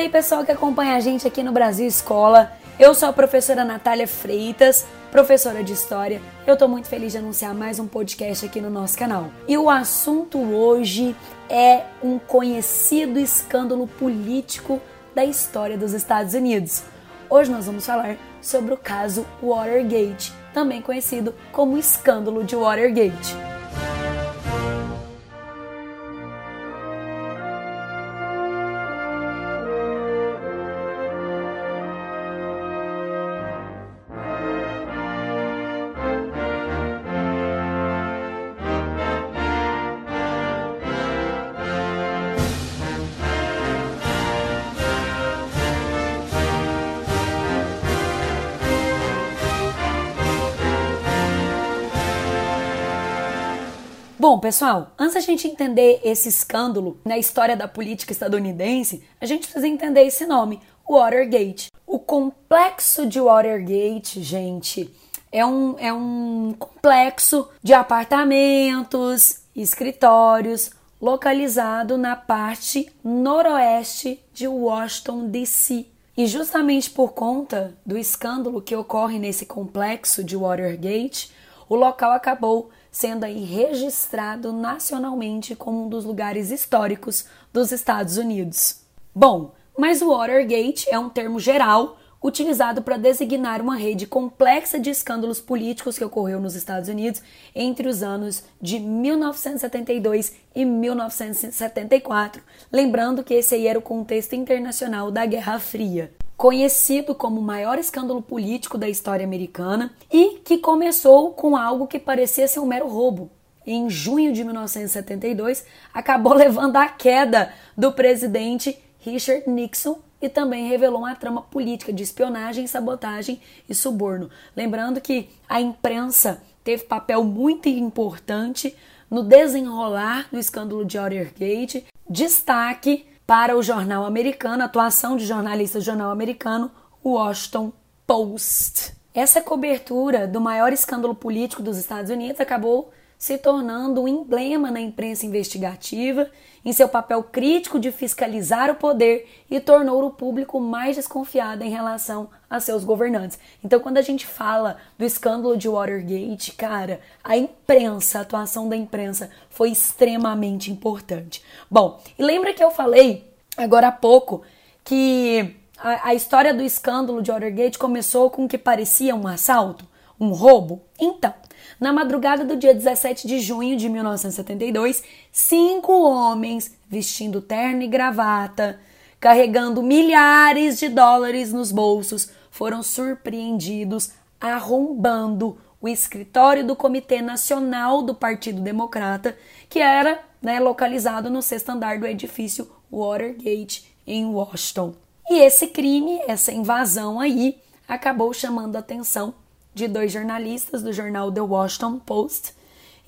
aí, pessoal que acompanha a gente aqui no Brasil Escola. Eu sou a professora Natália Freitas, professora de História. Eu estou muito feliz de anunciar mais um podcast aqui no nosso canal. E o assunto hoje é um conhecido escândalo político da história dos Estados Unidos. Hoje nós vamos falar sobre o caso Watergate, também conhecido como escândalo de Watergate. Bom, pessoal, antes a gente entender esse escândalo na história da política estadunidense, a gente precisa entender esse nome, Watergate. O complexo de Watergate, gente, é um, é um complexo de apartamentos, escritórios, localizado na parte noroeste de Washington, D.C. E justamente por conta do escândalo que ocorre nesse complexo de Watergate, o local acabou sendo aí registrado nacionalmente como um dos lugares históricos dos Estados Unidos. Bom, mas o Watergate é um termo geral utilizado para designar uma rede complexa de escândalos políticos que ocorreu nos Estados Unidos entre os anos de 1972 e 1974, lembrando que esse aí era o contexto internacional da Guerra Fria conhecido como o maior escândalo político da história americana e que começou com algo que parecia ser um mero roubo. Em junho de 1972, acabou levando à queda do presidente Richard Nixon e também revelou uma trama política de espionagem, sabotagem e suborno. Lembrando que a imprensa teve papel muito importante no desenrolar do escândalo de Watergate. Destaque para o jornal americano, atuação de jornalista do jornal americano Washington Post. Essa cobertura do maior escândalo político dos Estados Unidos acabou se tornando um emblema na imprensa investigativa em seu papel crítico de fiscalizar o poder e tornou o público mais desconfiado em relação a seus governantes. Então, quando a gente fala do escândalo de Watergate, cara, a imprensa, a atuação da imprensa foi extremamente importante. Bom, e lembra que eu falei agora há pouco que a, a história do escândalo de Watergate começou com o que parecia um assalto, um roubo? Então, na madrugada do dia 17 de junho de 1972, cinco homens vestindo terno e gravata, carregando milhares de dólares nos bolsos, foram surpreendidos arrombando o escritório do Comitê Nacional do Partido Democrata, que era né, localizado no sexto andar do edifício Watergate, em Washington. E esse crime, essa invasão aí, acabou chamando a atenção de dois jornalistas do jornal The Washington Post,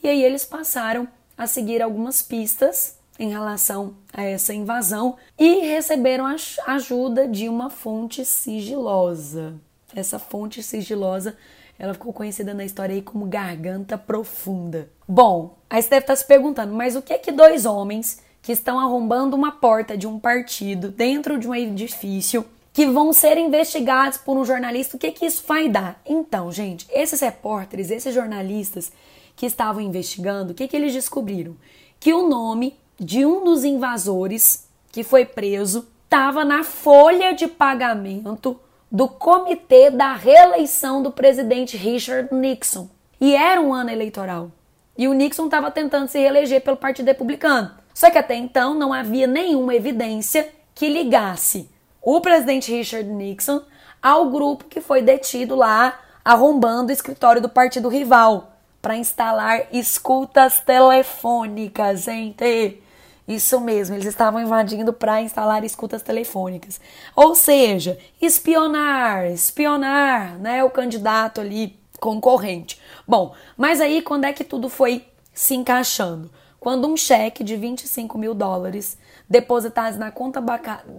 e aí eles passaram a seguir algumas pistas em relação a essa invasão e receberam a ajuda de uma fonte sigilosa. Essa fonte sigilosa, ela ficou conhecida na história aí como garganta profunda. Bom, aí você deve estar se perguntando, mas o que é que dois homens que estão arrombando uma porta de um partido dentro de um edifício que vão ser investigados por um jornalista. O que, que isso vai dar? Então, gente, esses repórteres, esses jornalistas que estavam investigando, o que, que eles descobriram? Que o nome de um dos invasores que foi preso estava na folha de pagamento do comitê da reeleição do presidente Richard Nixon. E era um ano eleitoral. E o Nixon estava tentando se reeleger pelo Partido Republicano. Só que até então não havia nenhuma evidência que ligasse o presidente Richard Nixon ao grupo que foi detido lá arrombando o escritório do partido rival para instalar escutas telefônicas, gente. Isso mesmo, eles estavam invadindo para instalar escutas telefônicas. Ou seja, espionar, espionar, né, o candidato ali concorrente. Bom, mas aí quando é que tudo foi se encaixando? Quando um cheque de 25 mil dólares depositados na conta,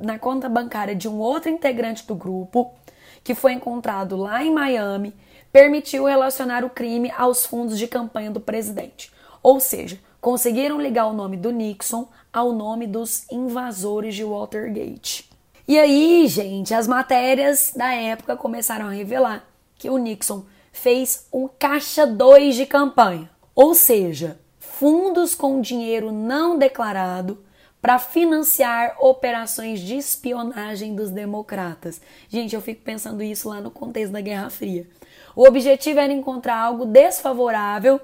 na conta bancária de um outro integrante do grupo, que foi encontrado lá em Miami, permitiu relacionar o crime aos fundos de campanha do presidente. Ou seja, conseguiram ligar o nome do Nixon ao nome dos invasores de Watergate. E aí, gente, as matérias da época começaram a revelar que o Nixon fez um caixa 2 de campanha, ou seja, fundos com dinheiro não declarado para financiar operações de espionagem dos democratas. Gente, eu fico pensando isso lá no contexto da Guerra Fria. O objetivo era encontrar algo desfavorável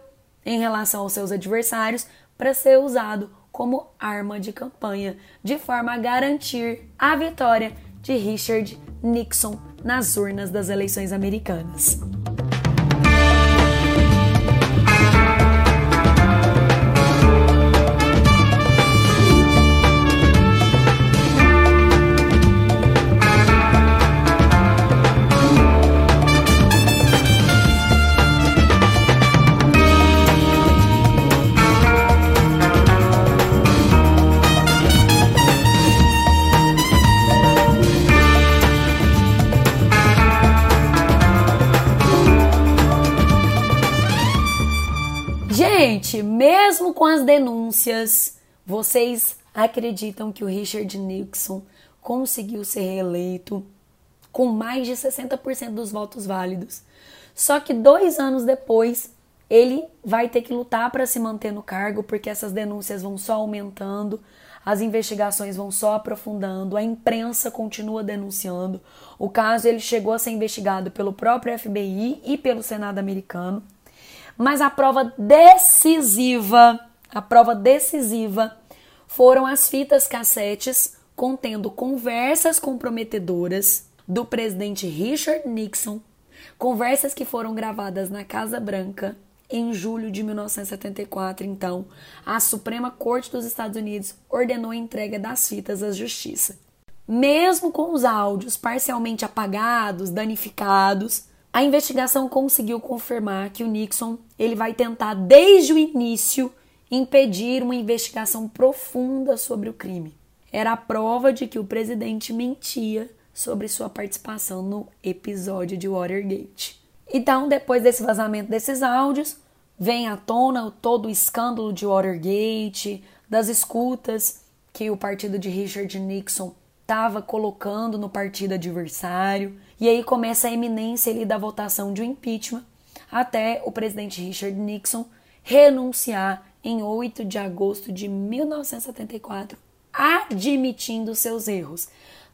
em relação aos seus adversários para ser usado como arma de campanha, de forma a garantir a vitória de Richard Nixon nas urnas das eleições americanas. Gente, mesmo com as denúncias, vocês acreditam que o Richard Nixon conseguiu ser reeleito com mais de 60% dos votos válidos. Só que dois anos depois, ele vai ter que lutar para se manter no cargo, porque essas denúncias vão só aumentando, as investigações vão só aprofundando, a imprensa continua denunciando. O caso ele chegou a ser investigado pelo próprio FBI e pelo Senado americano. Mas a prova decisiva, a prova decisiva foram as fitas cassetes contendo conversas comprometedoras do presidente Richard Nixon, conversas que foram gravadas na Casa Branca em julho de 1974. Então, a Suprema Corte dos Estados Unidos ordenou a entrega das fitas à Justiça. Mesmo com os áudios parcialmente apagados, danificados, a investigação conseguiu confirmar que o Nixon ele vai tentar desde o início impedir uma investigação profunda sobre o crime. Era a prova de que o presidente mentia sobre sua participação no episódio de Watergate. Então, depois desse vazamento desses áudios, vem à tona todo o escândalo de Watergate, das escutas que o partido de Richard Nixon estava colocando no partido adversário. E aí começa a eminência ali da votação de um impeachment até o presidente Richard Nixon renunciar em 8 de agosto de 1974, admitindo seus erros.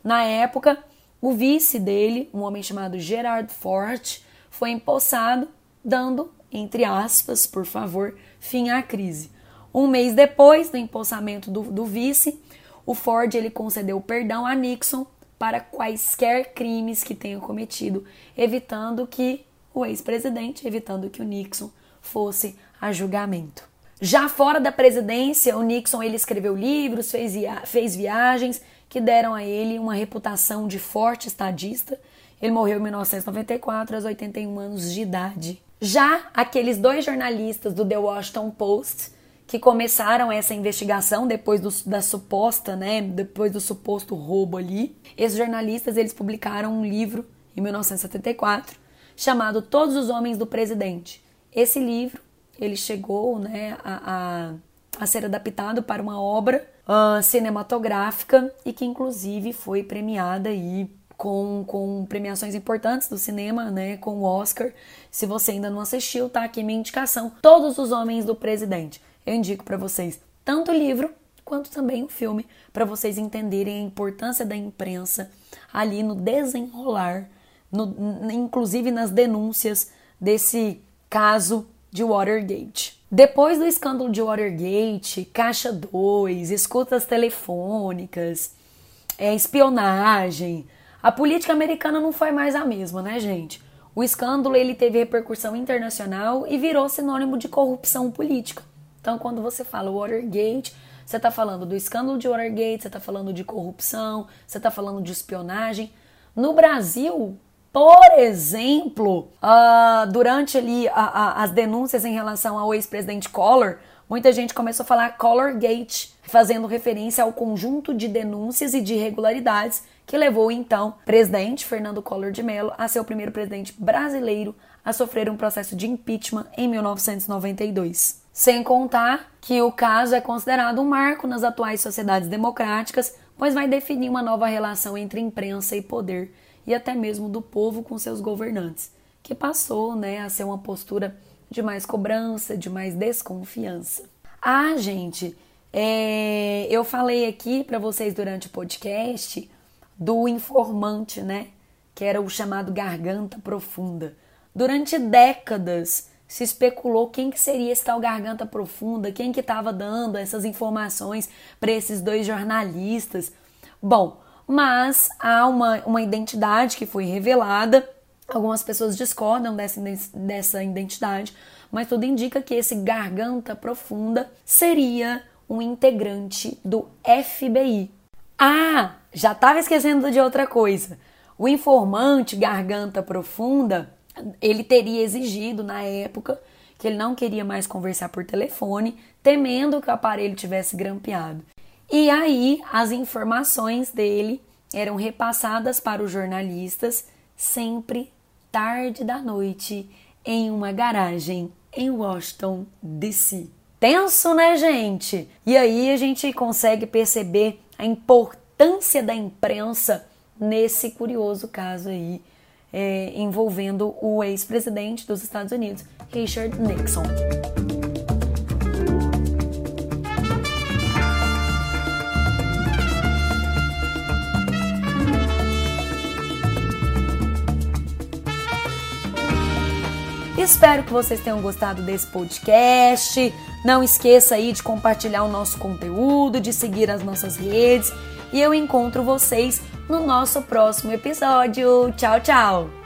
Na época, o vice dele, um homem chamado Gerard Ford, foi empossado, dando, entre aspas, por favor, fim à crise. Um mês depois do empossamento do, do vice, o Ford ele concedeu perdão a Nixon para quaisquer crimes que tenha cometido, evitando que o ex-presidente, evitando que o Nixon fosse a julgamento. Já fora da presidência, o Nixon ele escreveu livros, fez, fez viagens que deram a ele uma reputação de forte estadista. Ele morreu em 1994, aos 81 anos de idade. Já aqueles dois jornalistas do The Washington Post que começaram essa investigação depois do, da suposta, né, depois do suposto roubo ali. Esses jornalistas eles publicaram um livro em 1974 chamado Todos os Homens do Presidente. Esse livro ele chegou, né, a, a, a ser adaptado para uma obra uh, cinematográfica e que inclusive foi premiada aí com, com premiações importantes do cinema, né, com o Oscar. Se você ainda não assistiu, tá aqui minha indicação. Todos os Homens do Presidente eu indico para vocês tanto o livro quanto também o filme, para vocês entenderem a importância da imprensa ali no desenrolar, no, inclusive nas denúncias desse caso de Watergate. Depois do escândalo de Watergate, Caixa 2, escutas telefônicas, é, espionagem, a política americana não foi mais a mesma, né, gente? O escândalo ele teve repercussão internacional e virou sinônimo de corrupção política. Então, quando você fala Watergate, você está falando do escândalo de Watergate, você está falando de corrupção, você está falando de espionagem. No Brasil, por exemplo, uh, durante ali a, a, as denúncias em relação ao ex-presidente Collor, muita gente começou a falar Collor-Gate, fazendo referência ao conjunto de denúncias e de irregularidades que levou então presidente Fernando Collor de Mello a ser o primeiro presidente brasileiro a sofrer um processo de impeachment em 1992. Sem contar que o caso é considerado um marco nas atuais sociedades democráticas pois vai definir uma nova relação entre imprensa e poder e até mesmo do povo com seus governantes, que passou né, a ser uma postura de mais cobrança, de mais desconfiança. Ah, gente, é, eu falei aqui para vocês durante o podcast do informante, né? Que era o chamado garganta profunda. Durante décadas se especulou quem que seria esse tal garganta profunda, quem que estava dando essas informações para esses dois jornalistas. Bom, mas há uma, uma identidade que foi revelada. Algumas pessoas discordam dessa, dessa identidade, mas tudo indica que esse garganta profunda seria um integrante do FBI. Ah, já estava esquecendo de outra coisa. O informante garganta profunda, ele teria exigido na época que ele não queria mais conversar por telefone, temendo que o aparelho tivesse grampeado. E aí as informações dele eram repassadas para os jornalistas sempre tarde da noite em uma garagem em Washington DC. Tenso, né, gente? E aí a gente consegue perceber a importância da imprensa nesse curioso caso aí é, envolvendo o ex-presidente dos Estados Unidos, Richard Nixon. Espero que vocês tenham gostado desse podcast. Não esqueça aí de compartilhar o nosso conteúdo, de seguir as nossas redes. E eu encontro vocês no nosso próximo episódio. Tchau, tchau!